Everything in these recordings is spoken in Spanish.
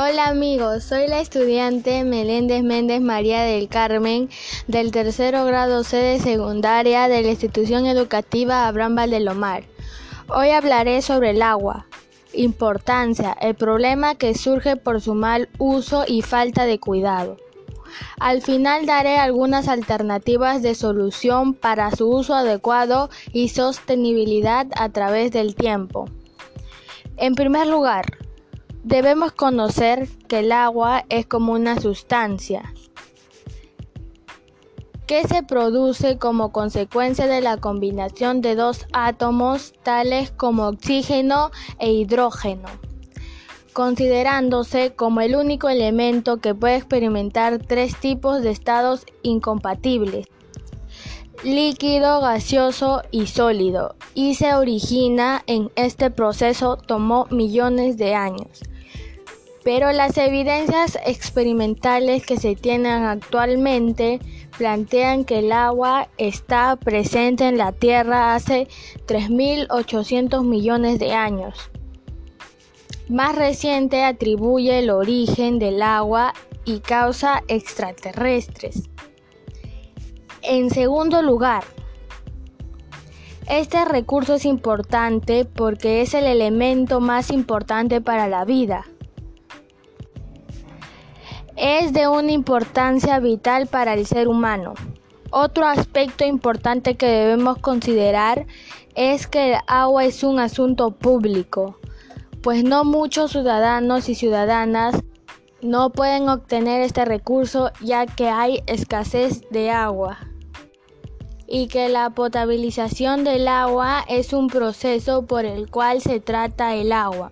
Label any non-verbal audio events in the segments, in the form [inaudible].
Hola amigos, soy la estudiante Meléndez Méndez María del Carmen del tercero grado C de secundaria de la institución educativa Abraham Valdelomar. Hoy hablaré sobre el agua, importancia, el problema que surge por su mal uso y falta de cuidado. Al final daré algunas alternativas de solución para su uso adecuado y sostenibilidad a través del tiempo. En primer lugar, Debemos conocer que el agua es como una sustancia que se produce como consecuencia de la combinación de dos átomos tales como oxígeno e hidrógeno, considerándose como el único elemento que puede experimentar tres tipos de estados incompatibles líquido, gaseoso y sólido, y se origina en este proceso tomó millones de años pero las evidencias experimentales que se tienen actualmente plantean que el agua está presente en la Tierra hace 3.800 millones de años. Más reciente atribuye el origen del agua y causa extraterrestres. En segundo lugar, este recurso es importante porque es el elemento más importante para la vida. Es de una importancia vital para el ser humano. Otro aspecto importante que debemos considerar es que el agua es un asunto público, pues no muchos ciudadanos y ciudadanas no pueden obtener este recurso ya que hay escasez de agua y que la potabilización del agua es un proceso por el cual se trata el agua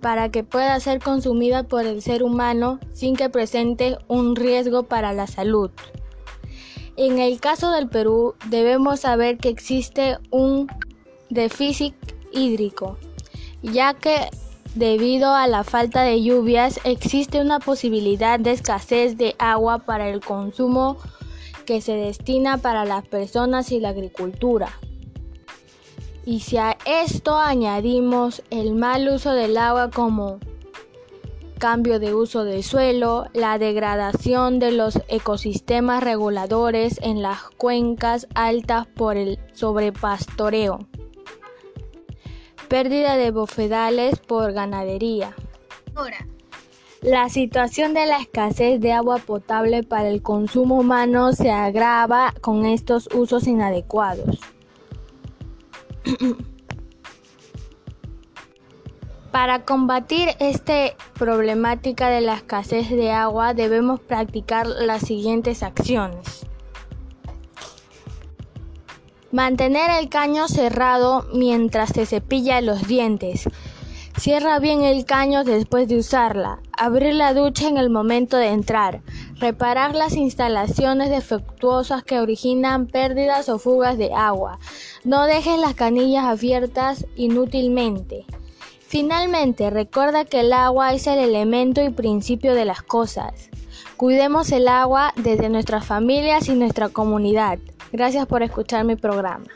para que pueda ser consumida por el ser humano sin que presente un riesgo para la salud. En el caso del Perú debemos saber que existe un déficit hídrico, ya que debido a la falta de lluvias existe una posibilidad de escasez de agua para el consumo que se destina para las personas y la agricultura. Y si a esto añadimos el mal uso del agua como cambio de uso del suelo, la degradación de los ecosistemas reguladores en las cuencas altas por el sobrepastoreo, pérdida de bofedales por ganadería. Ahora, la situación de la escasez de agua potable para el consumo humano se agrava con estos usos inadecuados. [clears throat] Para combatir esta problemática de la escasez de agua debemos practicar las siguientes acciones. Mantener el caño cerrado mientras se cepilla los dientes. Cierra bien el caño después de usarla. Abrir la ducha en el momento de entrar. Reparar las instalaciones defectuosas que originan pérdidas o fugas de agua. No dejes las canillas abiertas inútilmente. Finalmente, recuerda que el agua es el elemento y principio de las cosas. Cuidemos el agua desde nuestras familias y nuestra comunidad. Gracias por escuchar mi programa.